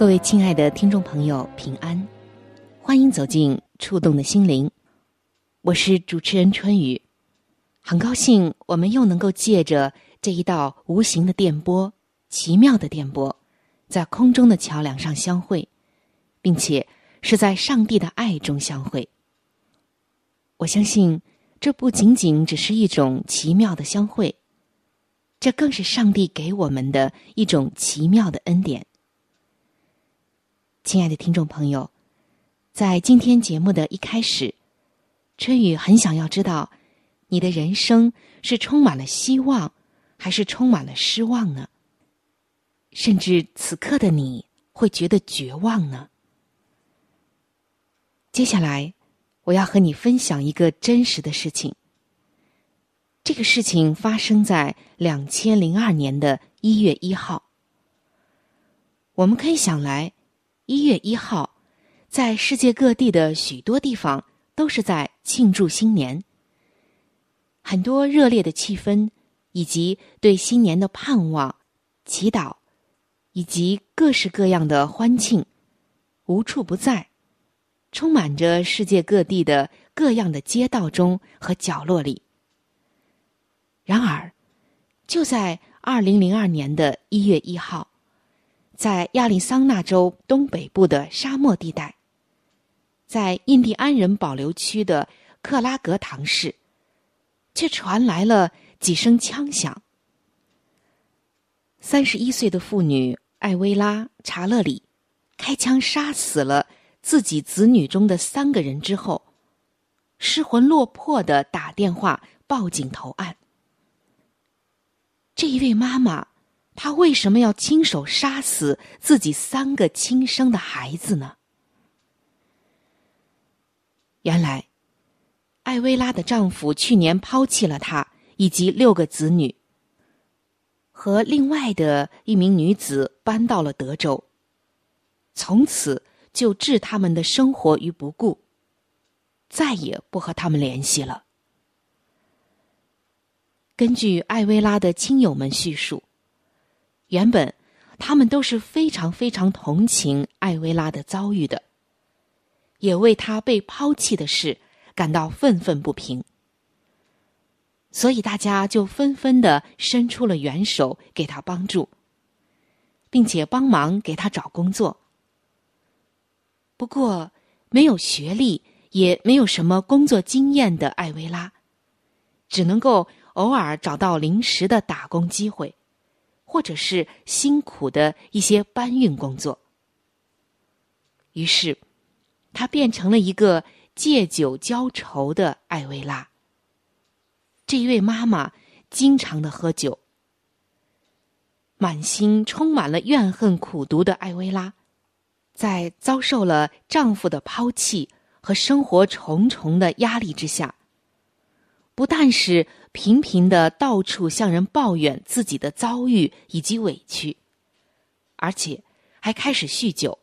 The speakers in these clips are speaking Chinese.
各位亲爱的听众朋友，平安，欢迎走进《触动的心灵》。我是主持人春雨，很高兴我们又能够借着这一道无形的电波、奇妙的电波，在空中的桥梁上相会，并且是在上帝的爱中相会。我相信这不仅仅只是一种奇妙的相会，这更是上帝给我们的一种奇妙的恩典。亲爱的听众朋友，在今天节目的一开始。春雨很想要知道，你的人生是充满了希望，还是充满了失望呢？甚至此刻的你会觉得绝望呢？接下来，我要和你分享一个真实的事情。这个事情发生在两千零二年的一月一号。我们可以想来，一月一号，在世界各地的许多地方。都是在庆祝新年，很多热烈的气氛，以及对新年的盼望、祈祷，以及各式各样的欢庆，无处不在，充满着世界各地的各样的街道中和角落里。然而，就在二零零二年的一月一号，在亚利桑那州东北部的沙漠地带。在印第安人保留区的克拉格唐市，却传来了几声枪响。三十一岁的妇女艾薇拉·查勒里开枪杀死了自己子女中的三个人之后，失魂落魄的打电话报警投案。这一位妈妈，她为什么要亲手杀死自己三个亲生的孩子呢？原来，艾薇拉的丈夫去年抛弃了她以及六个子女，和另外的一名女子搬到了德州。从此就置他们的生活于不顾，再也不和他们联系了。根据艾薇拉的亲友们叙述，原本他们都是非常非常同情艾薇拉的遭遇的。也为她被抛弃的事感到愤愤不平，所以大家就纷纷的伸出了援手给他帮助，并且帮忙给他找工作。不过，没有学历也没有什么工作经验的艾薇拉，只能够偶尔找到临时的打工机会，或者是辛苦的一些搬运工作。于是。她变成了一个借酒浇愁的艾薇拉。这一位妈妈经常的喝酒，满心充满了怨恨、苦毒的艾薇拉，在遭受了丈夫的抛弃和生活重重的压力之下，不但是频频的到处向人抱怨自己的遭遇以及委屈，而且还开始酗酒。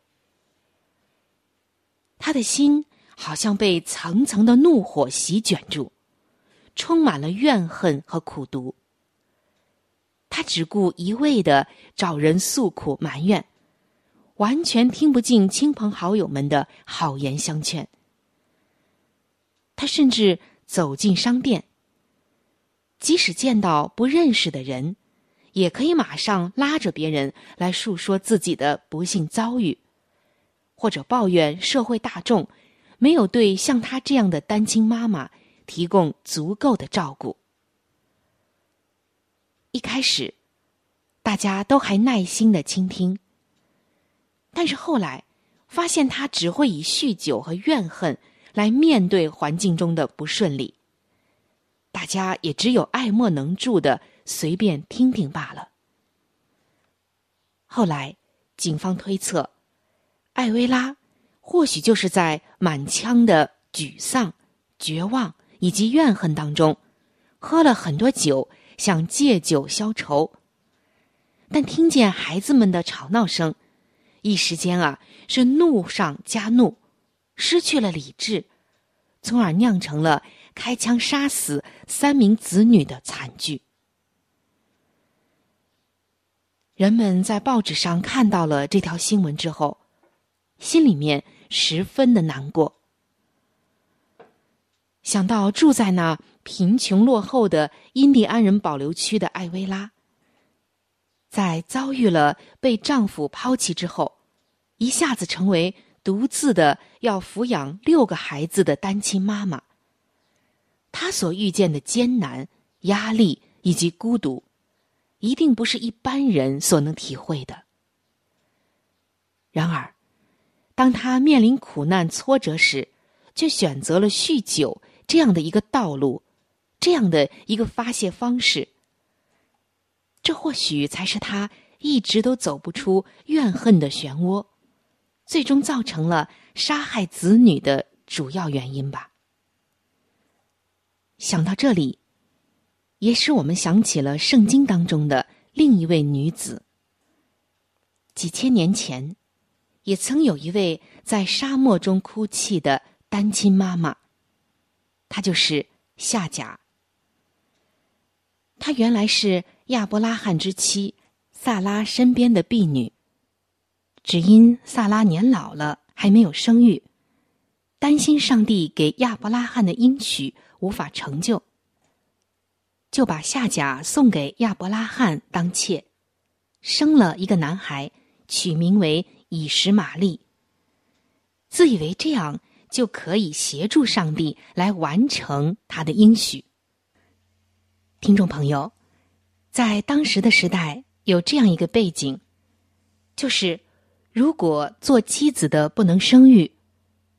他的心好像被层层的怒火席卷住，充满了怨恨和苦毒。他只顾一味的找人诉苦埋怨，完全听不进亲朋好友们的好言相劝。他甚至走进商店，即使见到不认识的人，也可以马上拉着别人来述说自己的不幸遭遇，或者抱怨社会大众没有对像他这样的单亲妈妈提供足够的照顾。一开始，大家都还耐心的倾听，但是后来发现他只会以酗酒和怨恨来面对环境中的不顺利，大家也只有爱莫能助的。随便听听罢了。后来，警方推测，艾薇拉或许就是在满腔的沮丧、绝望以及怨恨当中，喝了很多酒，想借酒消愁。但听见孩子们的吵闹声，一时间啊，是怒上加怒，失去了理智，从而酿成了开枪杀死三名子女的惨剧。人们在报纸上看到了这条新闻之后，心里面十分的难过。想到住在那贫穷落后的印第安人保留区的艾薇拉，在遭遇了被丈夫抛弃之后，一下子成为独自的要抚养六个孩子的单亲妈妈，她所遇见的艰难、压力以及孤独。一定不是一般人所能体会的。然而，当他面临苦难挫折时，却选择了酗酒这样的一个道路，这样的一个发泄方式。这或许才是他一直都走不出怨恨的漩涡，最终造成了杀害子女的主要原因吧。想到这里。也使我们想起了圣经当中的另一位女子。几千年前，也曾有一位在沙漠中哭泣的单亲妈妈，她就是夏甲。她原来是亚伯拉罕之妻萨拉身边的婢女，只因萨拉年老了还没有生育，担心上帝给亚伯拉罕的应许无法成就。就把夏甲送给亚伯拉罕当妾，生了一个男孩，取名为以实玛利。自以为这样就可以协助上帝来完成他的应许。听众朋友，在当时的时代有这样一个背景，就是如果做妻子的不能生育，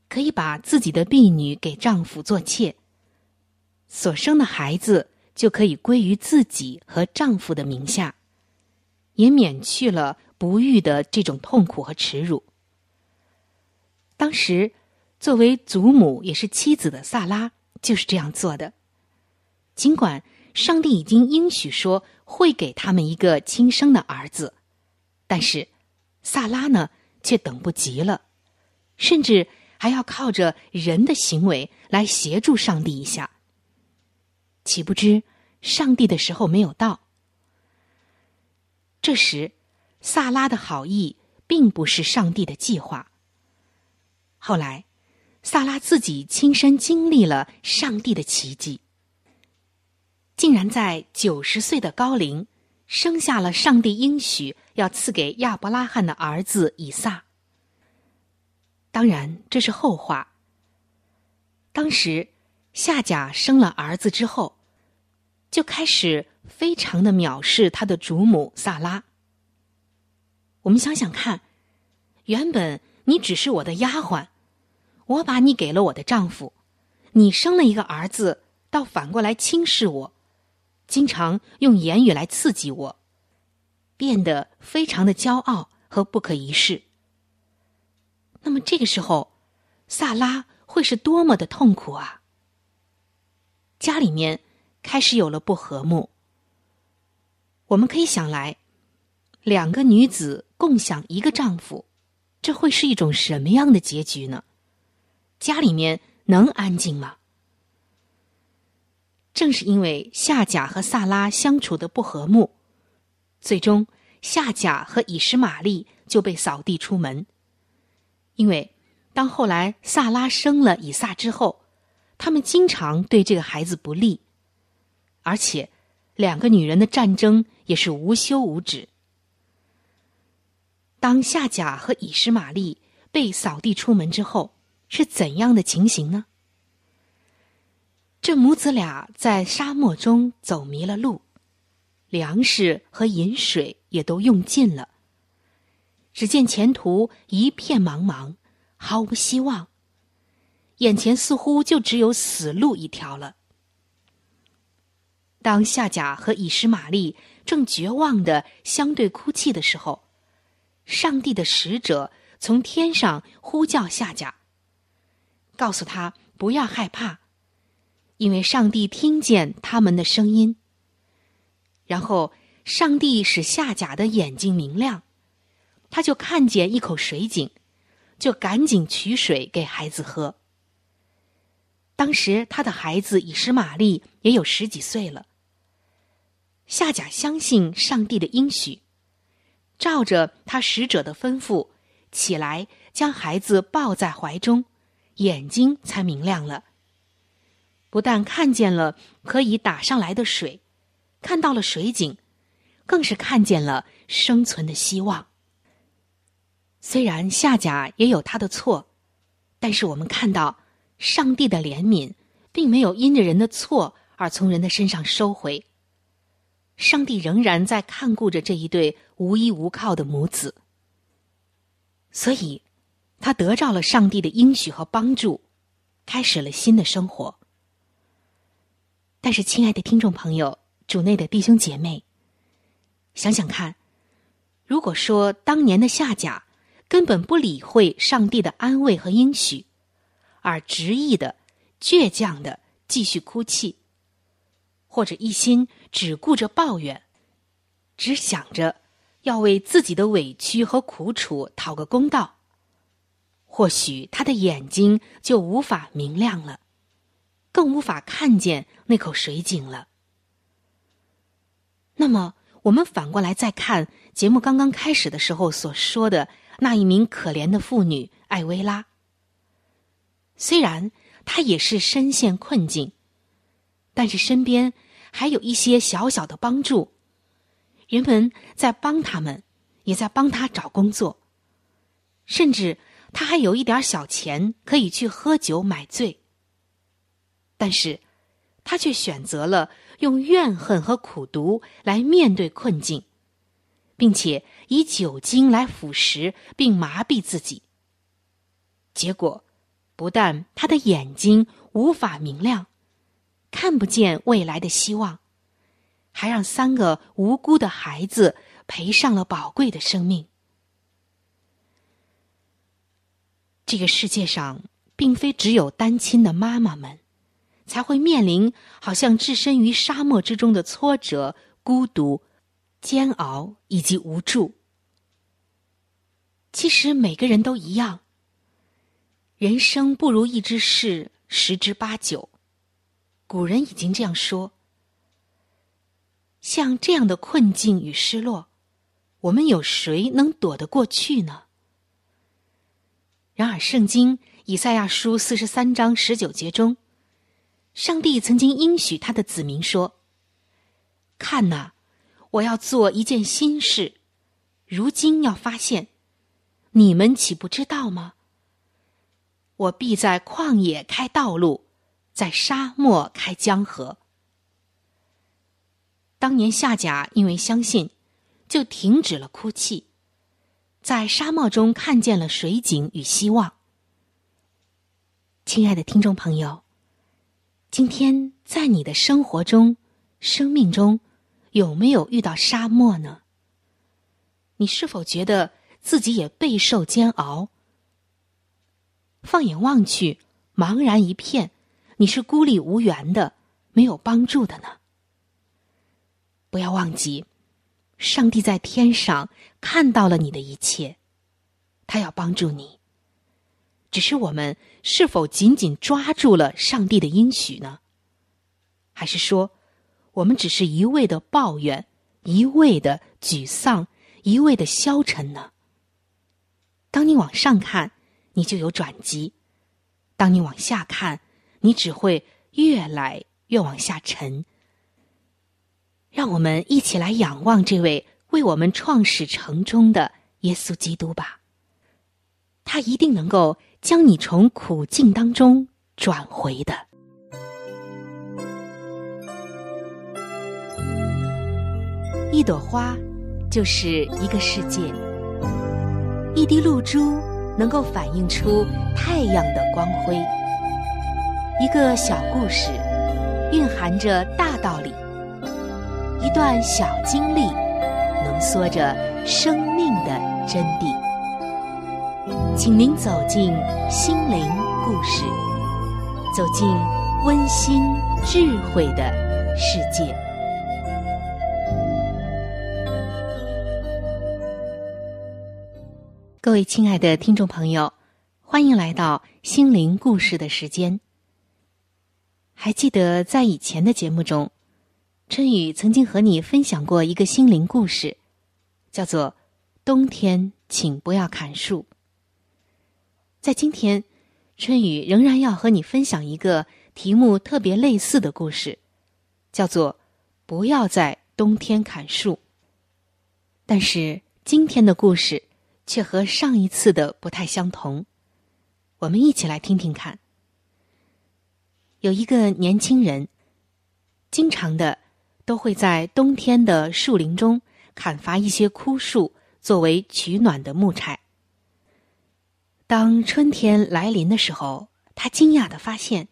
可以把自己的婢女给丈夫做妾，所生的孩子。就可以归于自己和丈夫的名下，也免去了不育的这种痛苦和耻辱。当时，作为祖母也是妻子的萨拉就是这样做的。尽管上帝已经应许说会给他们一个亲生的儿子，但是萨拉呢却等不及了，甚至还要靠着人的行为来协助上帝一下。岂不知，上帝的时候没有到。这时，萨拉的好意并不是上帝的计划。后来，萨拉自己亲身经历了上帝的奇迹，竟然在九十岁的高龄生下了上帝应许要赐给亚伯拉罕的儿子以撒。当然，这是后话。当时，夏甲生了儿子之后。就开始非常的藐视他的主母萨拉。我们想想看，原本你只是我的丫鬟，我把你给了我的丈夫，你生了一个儿子，倒反过来轻视我，经常用言语来刺激我，变得非常的骄傲和不可一世。那么这个时候，萨拉会是多么的痛苦啊！家里面。开始有了不和睦。我们可以想来，两个女子共享一个丈夫，这会是一种什么样的结局呢？家里面能安静吗？正是因为夏甲和萨拉相处的不和睦，最终夏甲和以实玛利就被扫地出门。因为当后来萨拉生了以撒之后，他们经常对这个孩子不利。而且，两个女人的战争也是无休无止。当夏甲和以实玛利被扫地出门之后，是怎样的情形呢？这母子俩在沙漠中走迷了路，粮食和饮水也都用尽了。只见前途一片茫茫，毫无希望，眼前似乎就只有死路一条了。当夏甲和以实玛利正绝望的相对哭泣的时候，上帝的使者从天上呼叫夏甲，告诉他不要害怕，因为上帝听见他们的声音。然后，上帝使夏甲的眼睛明亮，他就看见一口水井，就赶紧取水给孩子喝。当时他的孩子以实玛利也有十几岁了。夏甲相信上帝的应许。照着他使者的吩咐，起来将孩子抱在怀中，眼睛才明亮了。不但看见了可以打上来的水，看到了水井，更是看见了生存的希望。虽然夏甲也有他的错，但是我们看到上帝的怜悯，并没有因着人的错而从人的身上收回。上帝仍然在看顾着这一对无依无靠的母子，所以，他得到了上帝的应许和帮助，开始了新的生活。但是，亲爱的听众朋友，主内的弟兄姐妹，想想看，如果说当年的夏甲根本不理会上帝的安慰和应许，而执意的、倔强的继续哭泣。或者一心只顾着抱怨，只想着要为自己的委屈和苦楚讨个公道，或许他的眼睛就无法明亮了，更无法看见那口水井了。那么，我们反过来再看节目刚刚开始的时候所说的那一名可怜的妇女艾薇拉，虽然她也是深陷困境。但是身边还有一些小小的帮助，人们在帮他们，也在帮他找工作，甚至他还有一点小钱可以去喝酒买醉。但是，他却选择了用怨恨和苦毒来面对困境，并且以酒精来腐蚀并麻痹自己。结果，不但他的眼睛无法明亮。看不见未来的希望，还让三个无辜的孩子赔上了宝贵的生命。这个世界上，并非只有单亲的妈妈们才会面临好像置身于沙漠之中的挫折、孤独、煎熬以及无助。其实每个人都一样，人生不如意之事十之八九。古人已经这样说：像这样的困境与失落，我们有谁能躲得过去呢？然而，《圣经以赛亚书》四十三章十九节中，上帝曾经应许他的子民说：“看呐，我要做一件新事，如今要发现，你们岂不知道吗？我必在旷野开道路。”在沙漠开江河。当年夏甲因为相信，就停止了哭泣，在沙漠中看见了水井与希望。亲爱的听众朋友，今天在你的生活中、生命中，有没有遇到沙漠呢？你是否觉得自己也备受煎熬？放眼望去，茫然一片。你是孤立无援的，没有帮助的呢。不要忘记，上帝在天上看到了你的一切，他要帮助你。只是我们是否紧紧抓住了上帝的应许呢？还是说，我们只是一味的抱怨，一味的沮丧，一味的消沉呢？当你往上看，你就有转机；当你往下看，你只会越来越往下沉。让我们一起来仰望这位为我们创始成终的耶稣基督吧。他一定能够将你从苦境当中转回的。一朵花就是一个世界，一滴露珠能够反映出太阳的光辉。一个小故事蕴含着大道理，一段小经历浓缩着生命的真谛。请您走进心灵故事，走进温馨智慧的世界。各位亲爱的听众朋友，欢迎来到心灵故事的时间。还记得在以前的节目中，春雨曾经和你分享过一个心灵故事，叫做“冬天请不要砍树”。在今天，春雨仍然要和你分享一个题目特别类似的故事，叫做“不要在冬天砍树”。但是今天的故事。却和上一次的不太相同，我们一起来听听看。有一个年轻人，经常的都会在冬天的树林中砍伐一些枯树，作为取暖的木柴。当春天来临的时候，他惊讶的发现，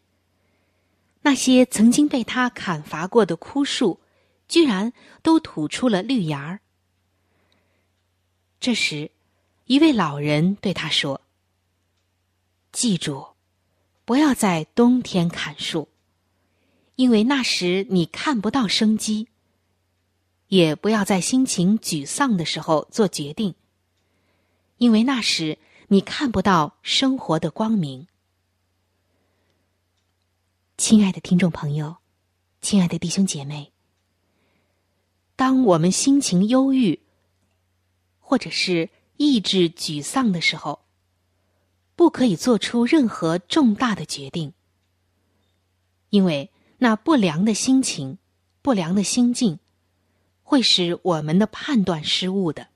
那些曾经被他砍伐过的枯树，居然都吐出了绿芽儿。这时，一位老人对他说：“记住，不要在冬天砍树，因为那时你看不到生机；也不要在心情沮丧的时候做决定，因为那时你看不到生活的光明。”亲爱的听众朋友，亲爱的弟兄姐妹，当我们心情忧郁，或者是……意志沮丧的时候，不可以做出任何重大的决定，因为那不良的心情、不良的心境，会使我们的判断失误的。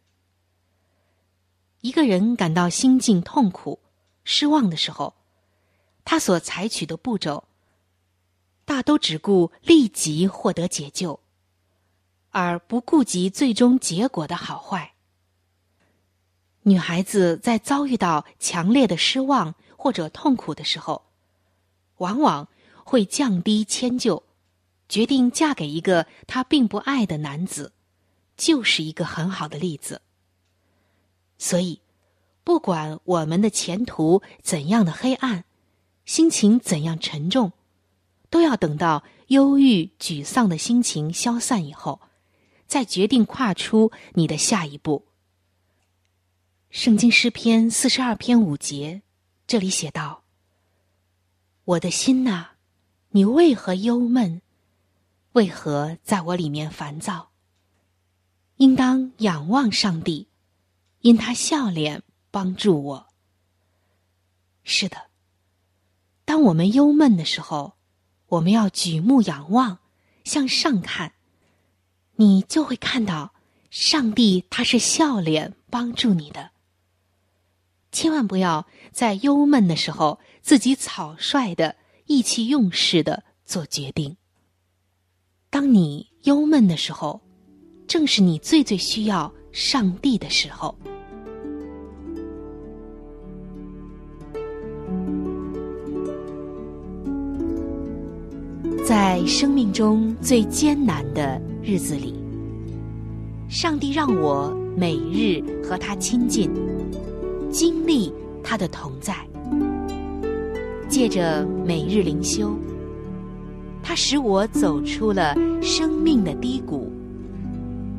一个人感到心境痛苦、失望的时候，他所采取的步骤，大都只顾立即获得解救，而不顾及最终结果的好坏。女孩子在遭遇到强烈的失望或者痛苦的时候，往往会降低迁就，决定嫁给一个她并不爱的男子，就是一个很好的例子。所以，不管我们的前途怎样的黑暗，心情怎样沉重，都要等到忧郁、沮丧的心情消散以后，再决定跨出你的下一步。圣经诗篇四十二篇五节，这里写道：“我的心呐，你为何忧闷？为何在我里面烦躁？应当仰望上帝，因他笑脸帮助我。”是的，当我们忧闷的时候，我们要举目仰望，向上看，你就会看到上帝他是笑脸帮助你的。千万不要在忧闷的时候自己草率的意气用事的做决定。当你忧闷的时候，正是你最最需要上帝的时候。在生命中最艰难的日子里，上帝让我每日和他亲近。经历他的同在，借着每日灵修，他使我走出了生命的低谷，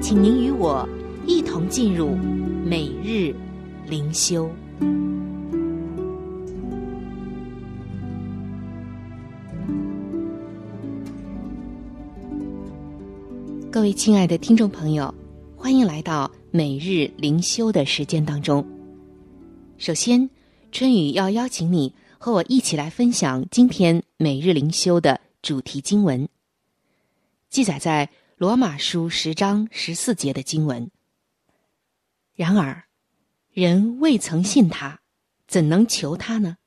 请您与我一同进入每日灵修。各位亲爱的听众朋友，欢迎来到每日灵修的时间当中。首先，春雨要邀请你和我一起来分享今天每日灵修的主题经文，记载在罗马书十章十四节的经文。然而，人未曾信他，怎能求他呢？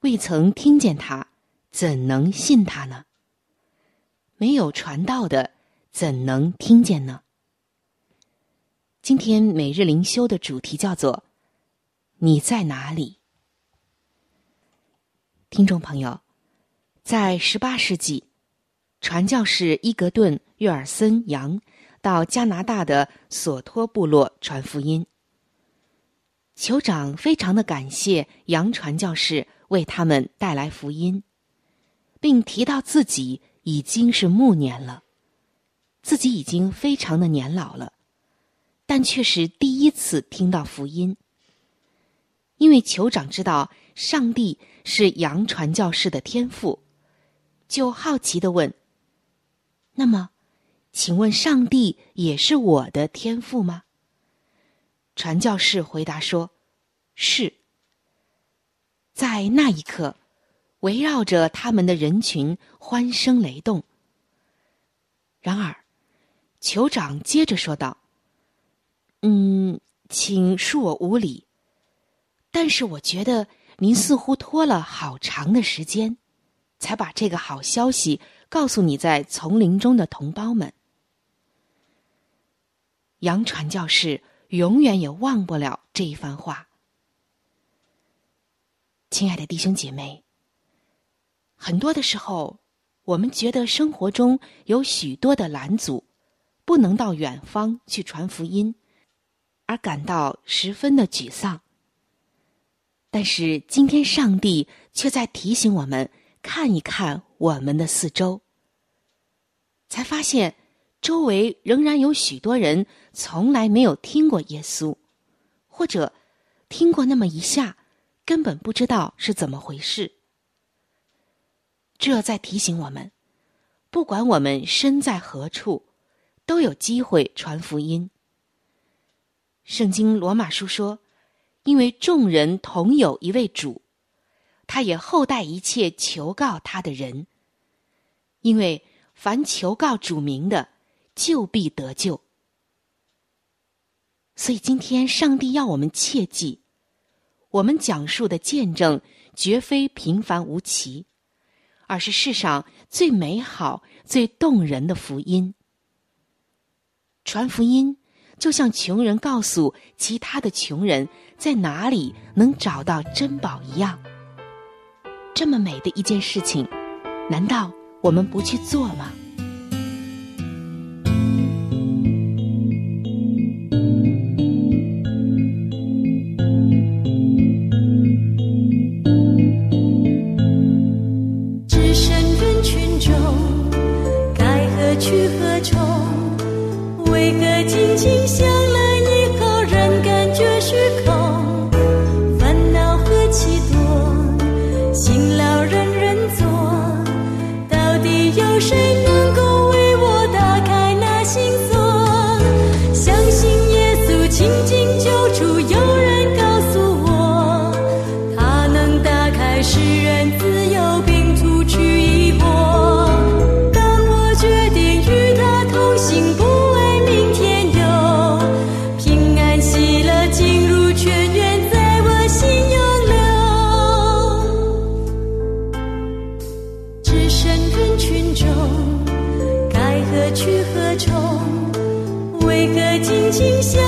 未曾听见他，怎能信他呢？没有传道的，怎能听见呢？今天每日灵修的主题叫做。你在哪里，听众朋友？在十八世纪，传教士伊格顿·约尔森·杨到加拿大的索托部落传福音。酋长非常的感谢杨传教士为他们带来福音，并提到自己已经是暮年了，自己已经非常的年老了，但却是第一次听到福音。因为酋长知道上帝是杨传教士的天赋，就好奇的问：“那么，请问上帝也是我的天赋吗？”传教士回答说：“是。”在那一刻，围绕着他们的人群欢声雷动。然而，酋长接着说道：“嗯，请恕我无礼。”但是我觉得您似乎拖了好长的时间，才把这个好消息告诉你在丛林中的同胞们。杨传教士永远也忘不了这一番话。亲爱的弟兄姐妹，很多的时候，我们觉得生活中有许多的拦阻，不能到远方去传福音，而感到十分的沮丧。但是今天，上帝却在提醒我们看一看我们的四周，才发现周围仍然有许多人从来没有听过耶稣，或者听过那么一下，根本不知道是怎么回事。这在提醒我们，不管我们身在何处，都有机会传福音。圣经罗马书说。因为众人同有一位主，他也厚待一切求告他的人。因为凡求告主名的，就必得救。所以今天上帝要我们切记，我们讲述的见证绝非平凡无奇，而是世上最美好、最动人的福音。传福音。就像穷人告诉其他的穷人在哪里能找到珍宝一样，这么美的一件事情，难道我们不去做吗？群中，该何去何从？为何紧紧相？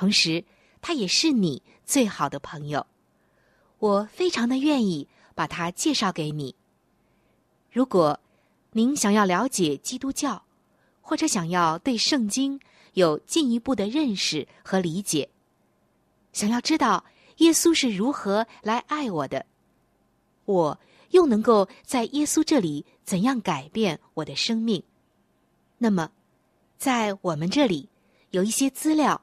同时他也是你最好的朋友，我非常的愿意。把他介绍给你。如果您想要了解基督教，或者想要对圣经有进一步的认识和理解，想要知道耶稣是如何来爱我的，我又能够在耶稣这里怎样改变我的生命，那么，在我们这里有一些资料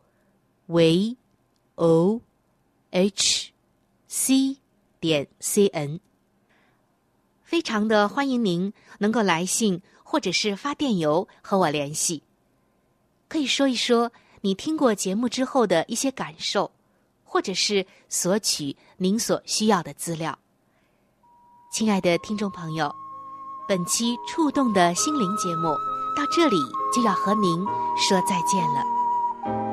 ，v o h c 点 c n。非常的欢迎您能够来信或者是发电邮和我联系，可以说一说你听过节目之后的一些感受，或者是索取您所需要的资料。亲爱的听众朋友，本期触动的心灵节目到这里就要和您说再见了，